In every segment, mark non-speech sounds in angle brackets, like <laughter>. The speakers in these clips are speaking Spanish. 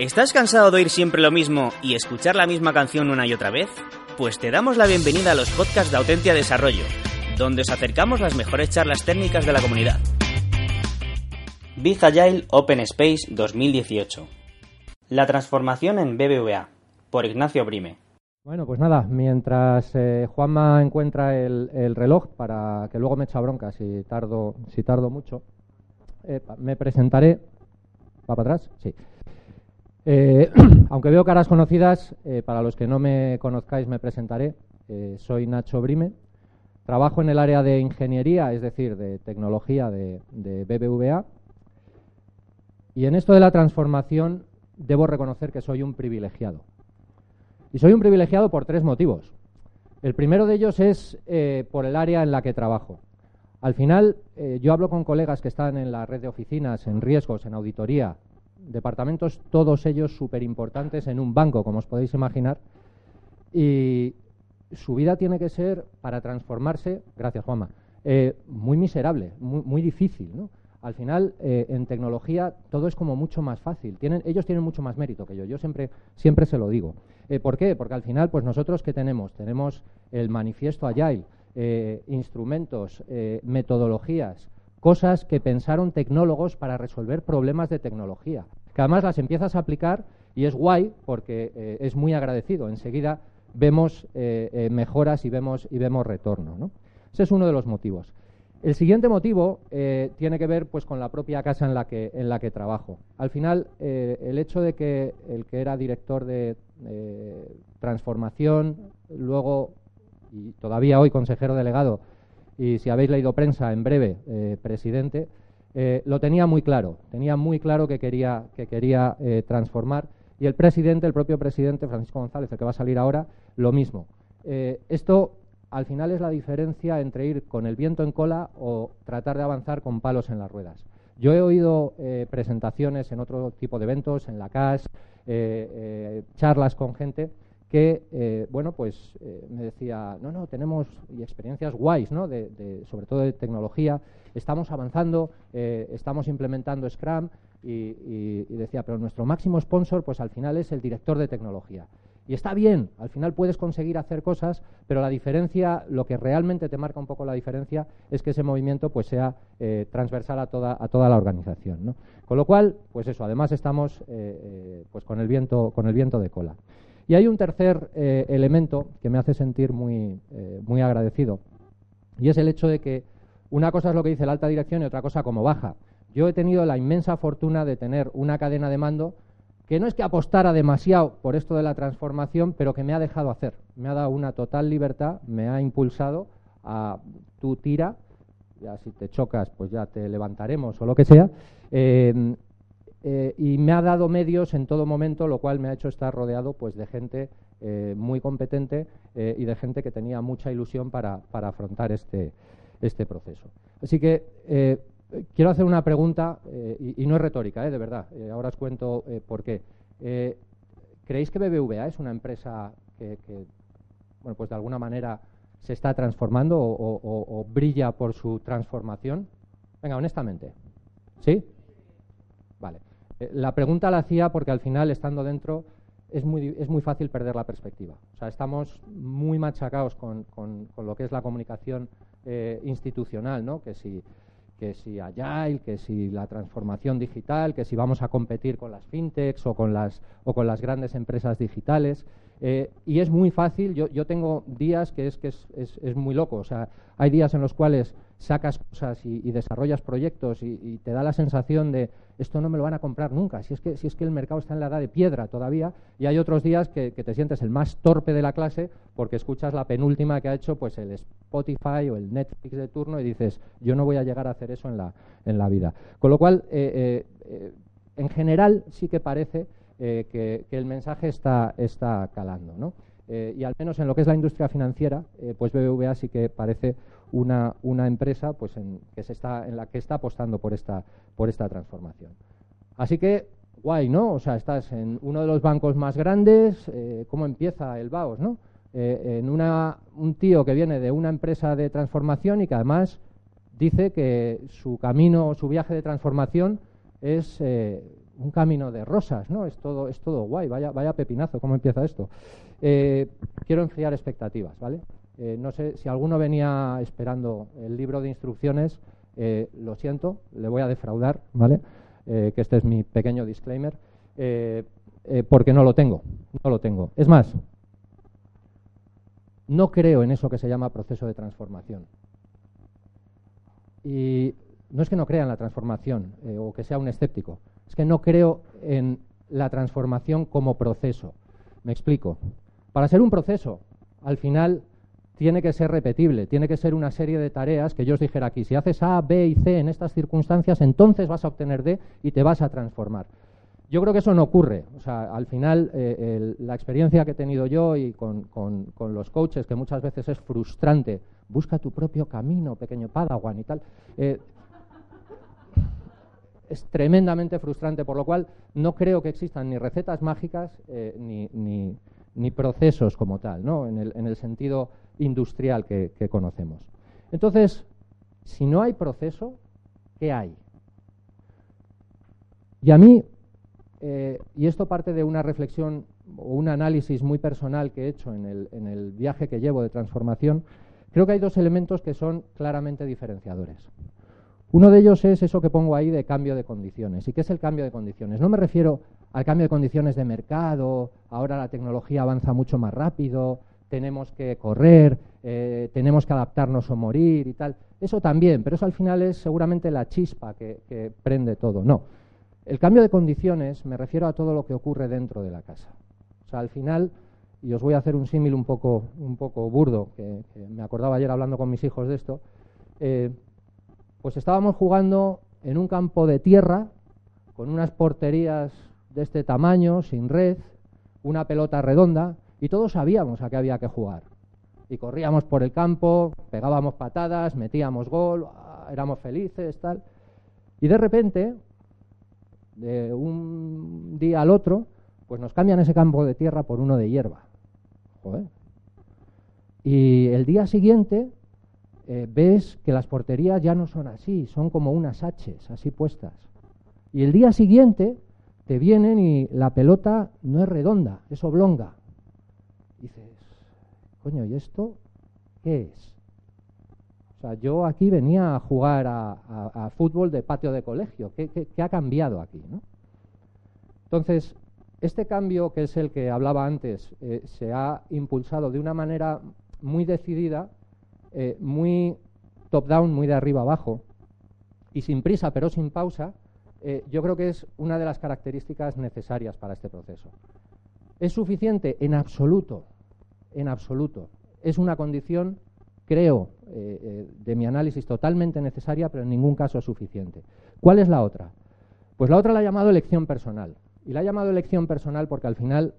¿Estás cansado de oír siempre lo mismo y escuchar la misma canción una y otra vez? Pues te damos la bienvenida a los podcasts de Autentia Desarrollo, donde os acercamos las mejores charlas técnicas de la comunidad. Big Open Space 2018. La transformación en BBVA, por Ignacio Brime. Bueno, pues nada, mientras eh, Juanma encuentra el, reloj para que luego me echa bronca si tardo, si tardo mucho, eh, me presentaré. ¿Va para atrás? Sí. Eh, <clears throat> aunque veo caras conocidas, eh, para los que no me conozcáis me presentaré. Eh, soy Nacho Brime. Trabajo en el área de ingeniería, es decir, de tecnología de, de BBVA. Y en esto de la transformación debo reconocer que soy un privilegiado. Y soy un privilegiado por tres motivos. El primero de ellos es por el área en la que trabajo. Al final, yo hablo con colegas que están en la red de oficinas, en riesgos, en auditoría, departamentos, todos ellos súper importantes en un banco, como os podéis imaginar. Y su vida tiene que ser, para transformarse, gracias Juanma, eh, muy miserable, muy, difícil. ¿no? Al final, eh, en tecnología, todo es como mucho más fácil. Tienen, ellos tienen mucho más mérito que yo. Yo siempre, siempre se lo digo. Eh, ¿Por qué? Porque al final, pues nosotros, ¿qué tenemos? Tenemos el manifiesto Agile, instrumentos, metodologías, cosas que pensaron tecnólogos para resolver problemas de tecnología, que además las empiezas a aplicar y es guay porque eh, es muy agradecido. Enseguida vemos eh, eh, mejoras y vemos, y vemos retorno. Ese es uno de los motivos. El siguiente motivo tiene que ver pues, con la propia casa en la que, en la que trabajo. Al final, el hecho de que el que era director de transformación, luego y todavía hoy consejero delegado y si habéis leído prensa, en breve, eh, presidente, eh, lo tenía muy claro, tenía muy claro que quería, que quería eh, transformar. Y el presidente, el propio presidente, Francisco González, el que va a salir ahora, lo mismo. esto, al final, es la diferencia entre ir con el viento en cola o tratar de avanzar con palos en las ruedas. Yo he oído presentaciones en otro tipo de eventos, en la CAS, charlas con gente que, eh, bueno, pues eh, me decía, no, no, tenemos experiencias guays, ¿no? De, sobre todo de tecnología, estamos avanzando, eh, estamos implementando Scrum y, decía, pero nuestro máximo sponsor, pues al final es el director de tecnología. Y está bien, al final puedes conseguir hacer cosas, pero la diferencia, lo que realmente te marca un poco la diferencia, es que ese movimiento pues sea transversal a toda, a toda la organización. ¿no? Con lo cual, pues eso, además estamos pues con el viento, con el viento de cola. Y hay un tercer eh, elemento que me hace sentir muy, eh, muy agradecido, y es el hecho de que una cosa es lo que dice la alta dirección y otra cosa como baja. Yo he tenido la inmensa fortuna de tener una cadena de mando que no es que apostara demasiado por esto de la transformación, pero que me ha dejado hacer. Me ha dado una total libertad, me ha impulsado a tu tira, ya si te chocas, pues ya te levantaremos o lo que sea. Eh, eh, y me ha dado medios en todo momento, lo cual me ha hecho estar rodeado pues, de gente eh, muy competente eh, y de gente que tenía mucha ilusión para, afrontar este, este, proceso. Así que quiero hacer una pregunta, y, no es retórica, de verdad, ahora os cuento por qué. ¿Creéis que BBVA es una empresa que, bueno, pues de alguna manera se está transformando o brilla por su transformación? Venga, honestamente. ¿Sí? Eh, la pregunta la hacía porque al final, estando dentro, es muy, es muy fácil perder la perspectiva. O sea, estamos muy machacados con, con, lo que es la comunicación eh, institucional, ¿no? Que si, que si Agile, que si la transformación digital, que si vamos a competir con las fintechs o con las, o con las grandes empresas digitales. Eh, y es muy fácil, yo, yo tengo días que es que es, es, es, muy loco, o sea, hay días en los cuales sacas cosas y, desarrollas proyectos y, te da la sensación de esto no me lo van a comprar nunca, si es que, si es que el mercado está en la edad de piedra todavía, y hay otros días que, te sientes el más torpe de la clase porque escuchas la penúltima que ha hecho pues el Spotify o el Netflix de turno y dices, yo no voy a llegar a hacer eso en la, en la vida. Con lo cual, eh, eh, en general sí que parece que, el mensaje está, está calando. ¿no? y al menos en lo que es la industria financiera, pues BBVA sí que parece una, una empresa pues en, que se está, en la que está apostando por esta, por esta transformación. Así que, guay, ¿no? O sea, estás en uno de los bancos más grandes, eh, ¿cómo empieza el BAOS, no? Eh, en una, un tío que viene de una empresa de transformación y que además dice que su camino, su viaje de transformación es eh, un camino de rosas, ¿no? Es todo, es todo guay, vaya, vaya pepinazo, ¿cómo empieza esto? quiero enfriar expectativas, ¿vale? Eh, no sé si alguno venía esperando el libro de instrucciones, eh, lo siento, le voy a defraudar, ¿vale? Eh, que este es mi pequeño disclaimer, porque no lo tengo, no lo tengo. Es más, no creo en eso que se llama proceso de transformación. Y no es que no crea en la transformación o que sea un escéptico, es que no creo en la transformación como proceso. Me explico. Para ser un proceso, al final tiene que ser repetible, tiene que ser una serie de tareas que yo os dijera aquí, si haces A, B y C en estas circunstancias, entonces vas a obtener D y te vas a transformar. Yo creo que eso no ocurre. O sea, al final, eh, la experiencia que he tenido yo y con, los coaches, que muchas veces es frustrante, busca tu propio camino, pequeño padawan y tal, eh, es tremendamente frustrante, por lo cual no creo que existan ni recetas mágicas eh, ni, ni, procesos como tal, ¿no? en, el, en el sentido industrial que, conocemos. Entonces, si no hay proceso, ¿qué hay? Y a mí, eh, y esto parte de una reflexión o un análisis muy personal que he hecho en el, en el, viaje que llevo de transformación, creo que hay dos elementos que son claramente diferenciadores. Uno de ellos es eso que pongo ahí de cambio de condiciones. ¿Y qué es el cambio de condiciones? No me refiero al cambio de condiciones de mercado, ahora la tecnología avanza mucho más rápido, tenemos que correr, eh, tenemos que adaptarnos o morir y tal. Eso también, pero eso al final es seguramente la chispa que, prende todo. No. El cambio de condiciones me refiero a todo lo que ocurre dentro de la casa. O sea, al final, y os voy a hacer un símil un poco, un poco burdo, que, me acordaba ayer hablando con mis hijos de esto, eh, pues estábamos jugando en un campo de tierra con unas porterías de este tamaño, sin red, una pelota redonda, y todos sabíamos a qué había que jugar. Y corríamos por el campo, pegábamos patadas, metíamos gol, ah, éramos felices, tal. Y de repente, de un día al otro, pues nos cambian ese campo de tierra por uno de hierba. Y el día siguiente eh, ves que las porterías ya no son así, son como unas haches, así puestas. Y el día siguiente te vienen y la pelota no es redonda, es oblonga dices, coño, ¿y esto qué es? O sea, yo aquí venía a jugar a, fútbol de patio de colegio. ¿Qué, ha cambiado aquí? ¿no? Entonces, este cambio, que es el que hablaba antes, eh, se ha impulsado de una manera muy decidida, eh, muy top-down, muy de arriba abajo, y sin prisa, pero sin pausa, eh, yo creo que es una de las características necesarias para este proceso. ¿Es suficiente? En absoluto, en absoluto. Es una condición, creo, eh, eh, de mi análisis totalmente necesaria, pero en ningún caso es suficiente. ¿Cuál es la otra? Pues la otra la he llamado elección personal. Y la he llamado elección personal porque al final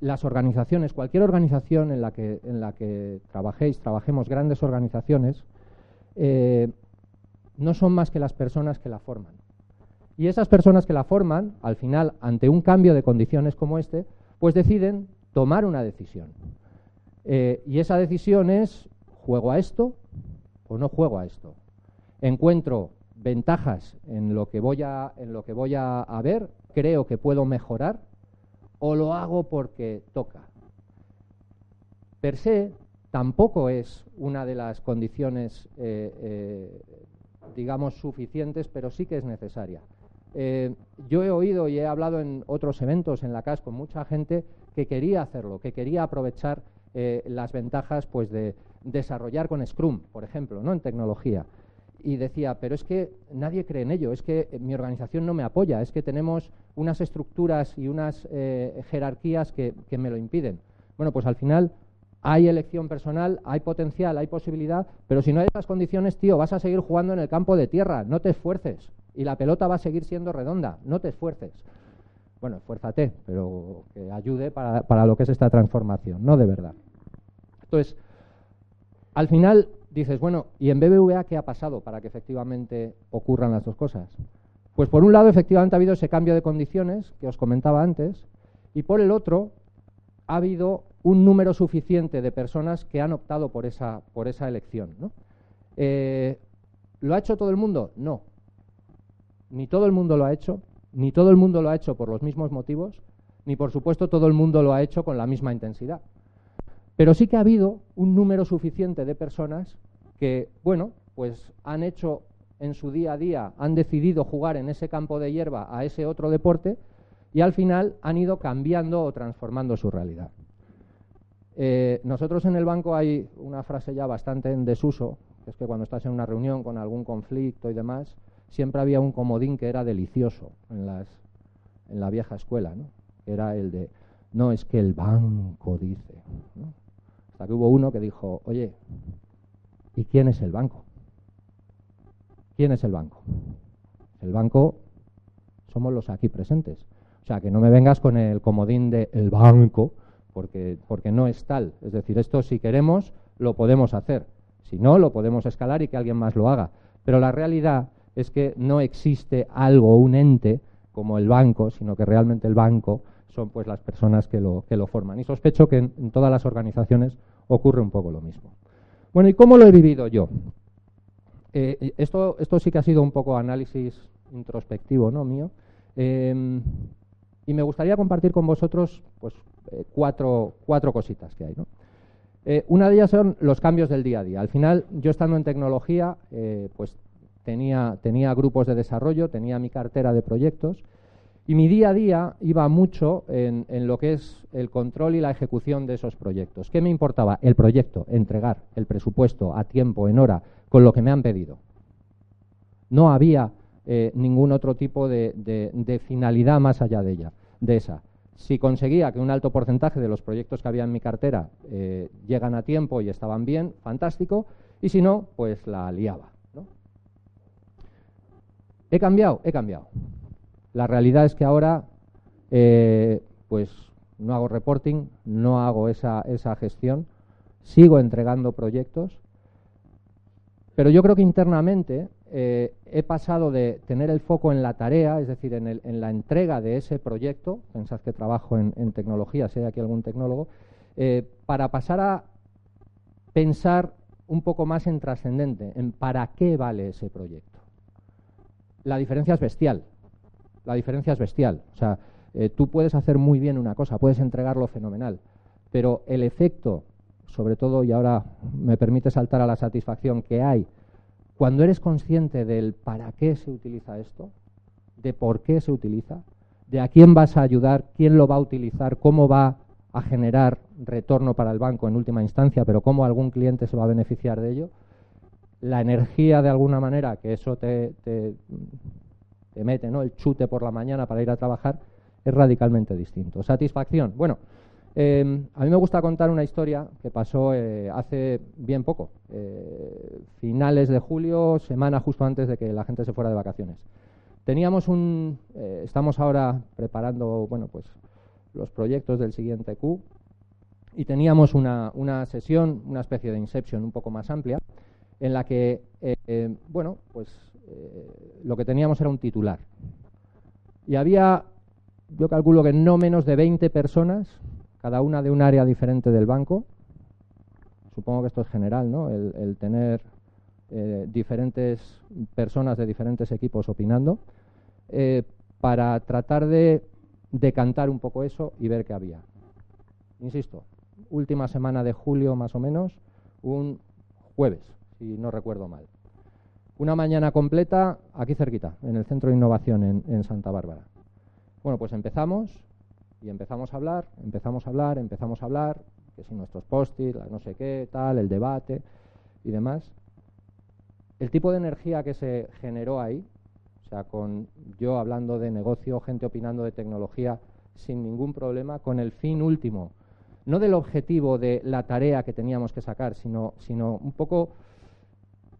las organizaciones, cualquier organización en la que trabajéis, trabajemos grandes organizaciones, no son más que las personas que la forman. Y esas personas que la forman, al final, ante un cambio de condiciones como este, pues deciden tomar una decisión. Eh, y esa decisión es, ¿juego a esto o no juego a esto? Encuentro ventajas en lo que voy a, en lo que voy a, ver, creo que puedo mejorar, o lo hago porque toca. Per se, tampoco es una de las condiciones, eh, eh, digamos, suficientes, pero sí que es necesaria. Eh, yo he oído y he hablado en otros eventos en la CAS con mucha gente que quería hacerlo, que quería aprovechar eh, las ventajas pues, de desarrollar con Scrum, por ejemplo, ¿no? en tecnología. Y decía, pero es que nadie cree en ello, es que mi organización no me apoya, es que tenemos unas estructuras y unas eh, jerarquías que, que me lo impiden. Bueno, pues al final hay elección personal, hay potencial, hay posibilidad, pero si no hay esas condiciones, tío, vas a seguir jugando en el campo de tierra, no te esfuerces. Y la pelota va a seguir siendo redonda, no te esfuerces. Bueno, esfuérzate, pero que ayude para, para lo que es esta transformación, no de verdad. Entonces, al final dices, bueno, ¿y en BBVA qué ha pasado para que efectivamente ocurran las dos cosas? Pues por un lado, efectivamente ha habido ese cambio de condiciones que os comentaba antes, y por el otro, ha habido un número suficiente de personas que han optado por esa, por esa elección. Eh, ¿Lo ha hecho todo el mundo? No. Ni todo el mundo lo ha hecho, ni todo el mundo lo ha hecho por los mismos motivos, ni por supuesto todo el mundo lo ha hecho con la misma intensidad. Pero sí que ha habido un número suficiente de personas que, bueno, pues han hecho en su día a día, han decidido jugar en ese campo de hierba a ese otro deporte y al final han ido cambiando o transformando su realidad. Eh, nosotros en el banco hay una frase ya bastante en desuso, que es que cuando estás en una reunión con algún conflicto y demás, siempre había un comodín que era delicioso en, las, en la vieja escuela, ¿no? era el de, no es que el banco dice. Hasta que hubo uno que dijo, oye, ¿y quién es el banco? ¿Quién es el banco? El banco somos los aquí presentes. O sea, que no me vengas con el comodín de el banco, porque, porque no es tal. Es decir, esto si queremos lo podemos hacer. Si no, lo podemos escalar y que alguien más lo haga. Pero la realidad es que no existe algo, un ente como el banco, sino que realmente el banco son pues las personas que lo, que lo forman. Y sospecho que en todas las organizaciones ocurre un poco lo mismo. Bueno, ¿y cómo lo he vivido yo? Eh, esto, esto sí que ha sido un poco análisis introspectivo, ¿no? Mío. Em, y me gustaría compartir con vosotros pues, eh, cuatro, cuatro, cositas que hay. ¿no? Eh, una de ellas son los cambios del día a día. Al final, yo estando en tecnología, pues tenía, tenía grupos de desarrollo, tenía mi cartera de proyectos y mi día a día iba mucho en, lo que es el control y la ejecución de esos proyectos. ¿Qué me importaba? El proyecto, entregar el presupuesto a tiempo, en hora, con lo que me han pedido. No había eh, ningún otro tipo de, finalidad más allá de ella, de esa. Si conseguía que un alto porcentaje de los proyectos que había en mi cartera eh, llegan a tiempo y estaban bien, fantástico, y si no, pues la liaba. ¿He cambiado? He cambiado. La realidad es que ahora, eh, pues no hago reporting, no hago esa, esa gestión, sigo entregando proyectos, pero yo creo que internamente eh, he pasado de tener el foco en la tarea, es decir, en, el, en la entrega de ese proyecto, pensad que trabajo en, tecnología, si hay aquí algún tecnólogo, eh, para pasar a pensar un poco más en trascendente, en para qué vale ese proyecto. La diferencia es bestial la diferencia es bestial. O sea, eh, tú puedes hacer muy bien una cosa, puedes entregarlo fenomenal, pero el efecto, sobre todo, y ahora me permite saltar a la satisfacción que hay, cuando eres consciente del para qué se utiliza esto, de por qué se utiliza, de a quién vas a ayudar, quién lo va a utilizar, cómo va a generar retorno para el banco en última instancia, pero cómo algún cliente se va a beneficiar de ello, la energía de alguna manera que eso te, te mete ¿no? el chute por la mañana para ir a trabajar, es radicalmente distinto. Satisfacción. Bueno, em, a mí me gusta contar una historia que pasó eh, hace bien poco, eh, finales de julio, semana justo antes de que la gente se fuera de vacaciones. Teníamos un, eh, estamos ahora preparando, bueno, pues los proyectos del siguiente Q y teníamos una, una sesión, una especie de inception un poco más amplia, en la que, bueno, pues eh, lo que teníamos era un titular. Y había, yo calculo que no menos de 20 personas, cada una de un área diferente del banco. Supongo que esto es general, ¿no? El, tener eh, diferentes personas de diferentes equipos opinando, eh, para tratar de decantar un poco eso y ver qué había. Insisto, última semana de julio más o menos, un jueves, si no recuerdo mal. Una mañana completa aquí cerquita, en el Centro de Innovación en, Santa Bárbara. Bueno, pues empezamos y empezamos a hablar, empezamos a hablar, empezamos a hablar, que si nuestros post-it, no sé qué, tal, el debate y demás. El tipo de energía que se generó ahí, o sea, con yo hablando de negocio, gente opinando de tecnología, sin ningún problema, con el fin último, no del objetivo de la tarea que teníamos que sacar, sino, sino un poco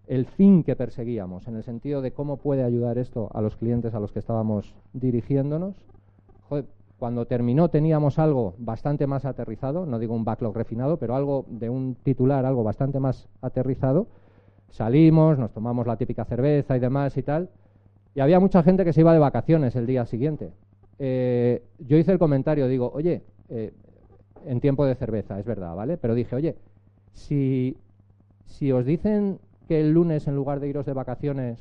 el fin que perseguíamos, en el sentido de cómo puede ayudar esto a los clientes a los que estábamos dirigiéndonos. cuando terminó teníamos algo bastante más aterrizado, no digo un backlog refinado, pero algo de un titular, algo bastante más aterrizado. Salimos, nos tomamos la típica cerveza y demás y tal, y había mucha gente que se iba de vacaciones el día siguiente. Eh, yo hice el comentario, digo, oye, eh, en tiempo de cerveza, es verdad, ¿vale? Pero dije, oye, si, si os dicen que el lunes, en lugar de iros de vacaciones,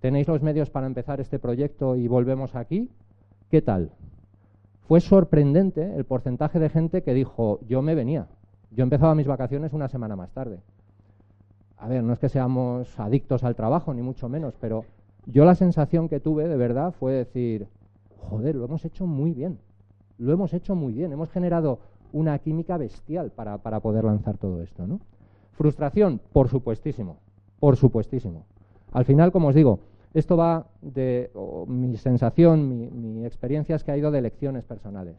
tenéis los medios para empezar este proyecto y volvemos aquí, ¿qué tal? Fue sorprendente el porcentaje de gente que dijo, yo me venía. Yo empezaba mis vacaciones una semana más tarde. A ver, no es que seamos adictos al trabajo, ni mucho menos, pero yo la sensación que tuve de verdad fue decir, joder, lo hemos hecho muy bien. Lo hemos hecho muy bien. Hemos generado una química bestial para, para poder lanzar todo esto, ¿no? Frustración, por supuestísimo, por supuestísimo. Al final, como os digo, esto va de mi sensación, mi, experiencia es que ha ido de lecciones personales.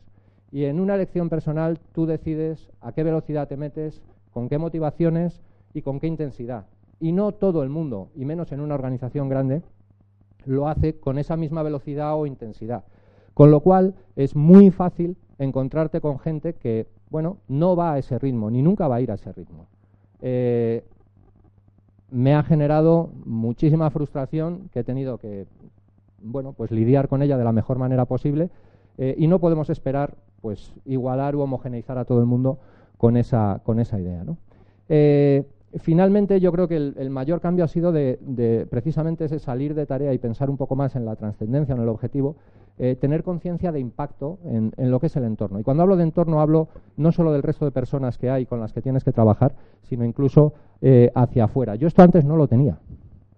Y en una lección personal tú decides a qué velocidad te metes, con qué motivaciones y con qué intensidad. Y no todo el mundo, y menos en una organización grande, lo hace con esa misma velocidad o intensidad. Con lo cual es muy fácil encontrarte con gente que, bueno, no va a ese ritmo, ni nunca va a ir a ese ritmo. Eh, me ha generado muchísima frustración que he tenido que, bueno, pues lidiar con ella de la mejor manera posible eh, y no podemos esperar, pues, igualar u homogeneizar a todo el mundo con esa, con esa idea, ¿no? Eh, finalmente yo creo que el, mayor cambio ha sido de, precisamente ese salir de tarea y pensar un poco más en la trascendencia, en el objetivo, eh, tener conciencia de impacto en, lo que es el entorno. Y cuando hablo de entorno hablo no solo del resto de personas que hay con las que tienes que trabajar, sino incluso eh, hacia afuera. Yo esto antes no lo tenía,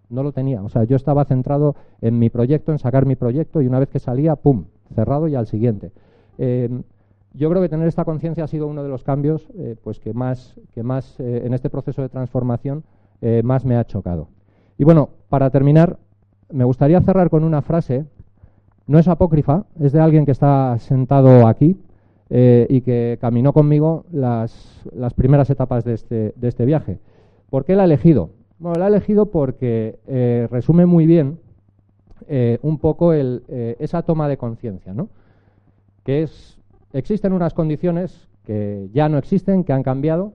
no lo tenía. O sea, yo estaba centrado en mi proyecto, en sacar mi proyecto y una vez que salía, ¡pum!, cerrado y al siguiente. Eh, yo creo que tener esta conciencia ha sido uno de los cambios eh, pues que más, que más en este proceso de transformación más me ha chocado. Y bueno, para terminar, me gustaría cerrar con una frase, no es apócrifa, es de alguien que está sentado aquí y que caminó conmigo las, las primeras etapas de este, de este viaje. ¿Por qué la ha elegido? Bueno, la ha elegido porque resume muy bien un poco el, esa toma de conciencia, ¿no? que es existen unas condiciones que ya no existen, que han cambiado,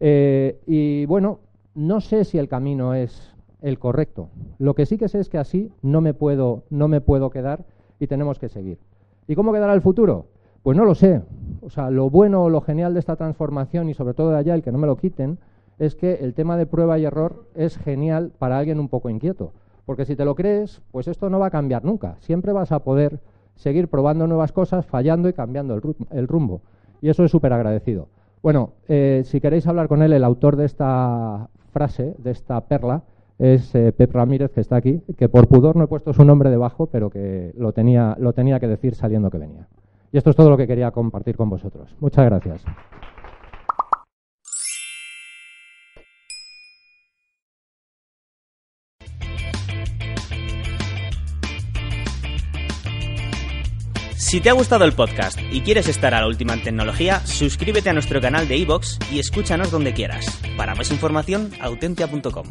eh, y bueno, no sé si el camino es el correcto. Lo que sí que sé es que así no me puedo, no me puedo quedar y tenemos que seguir. ¿Y cómo quedará el futuro? Pues no lo sé. O sea, lo bueno o lo genial de esta transformación y sobre todo de allá, el que no me lo quiten, es que el tema de prueba y error es genial para alguien un poco inquieto. Porque si te lo crees, pues esto no va a cambiar nunca. Siempre vas a poder seguir probando nuevas cosas, fallando y cambiando el, rumbo. Y eso es súper agradecido. Bueno, eh, si queréis hablar con él, el autor de esta frase, de esta perla, es eh, Pep Ramírez, que está aquí, que por pudor no he puesto su nombre debajo, pero que lo tenía, lo tenía que decir saliendo que venía. Y esto es todo lo que quería compartir con vosotros. Muchas gracias. Si te ha gustado el podcast y quieres estar a la última en tecnología, suscríbete a nuestro canal de iVoox y escúchanos donde quieras. Para más información, autentia.com.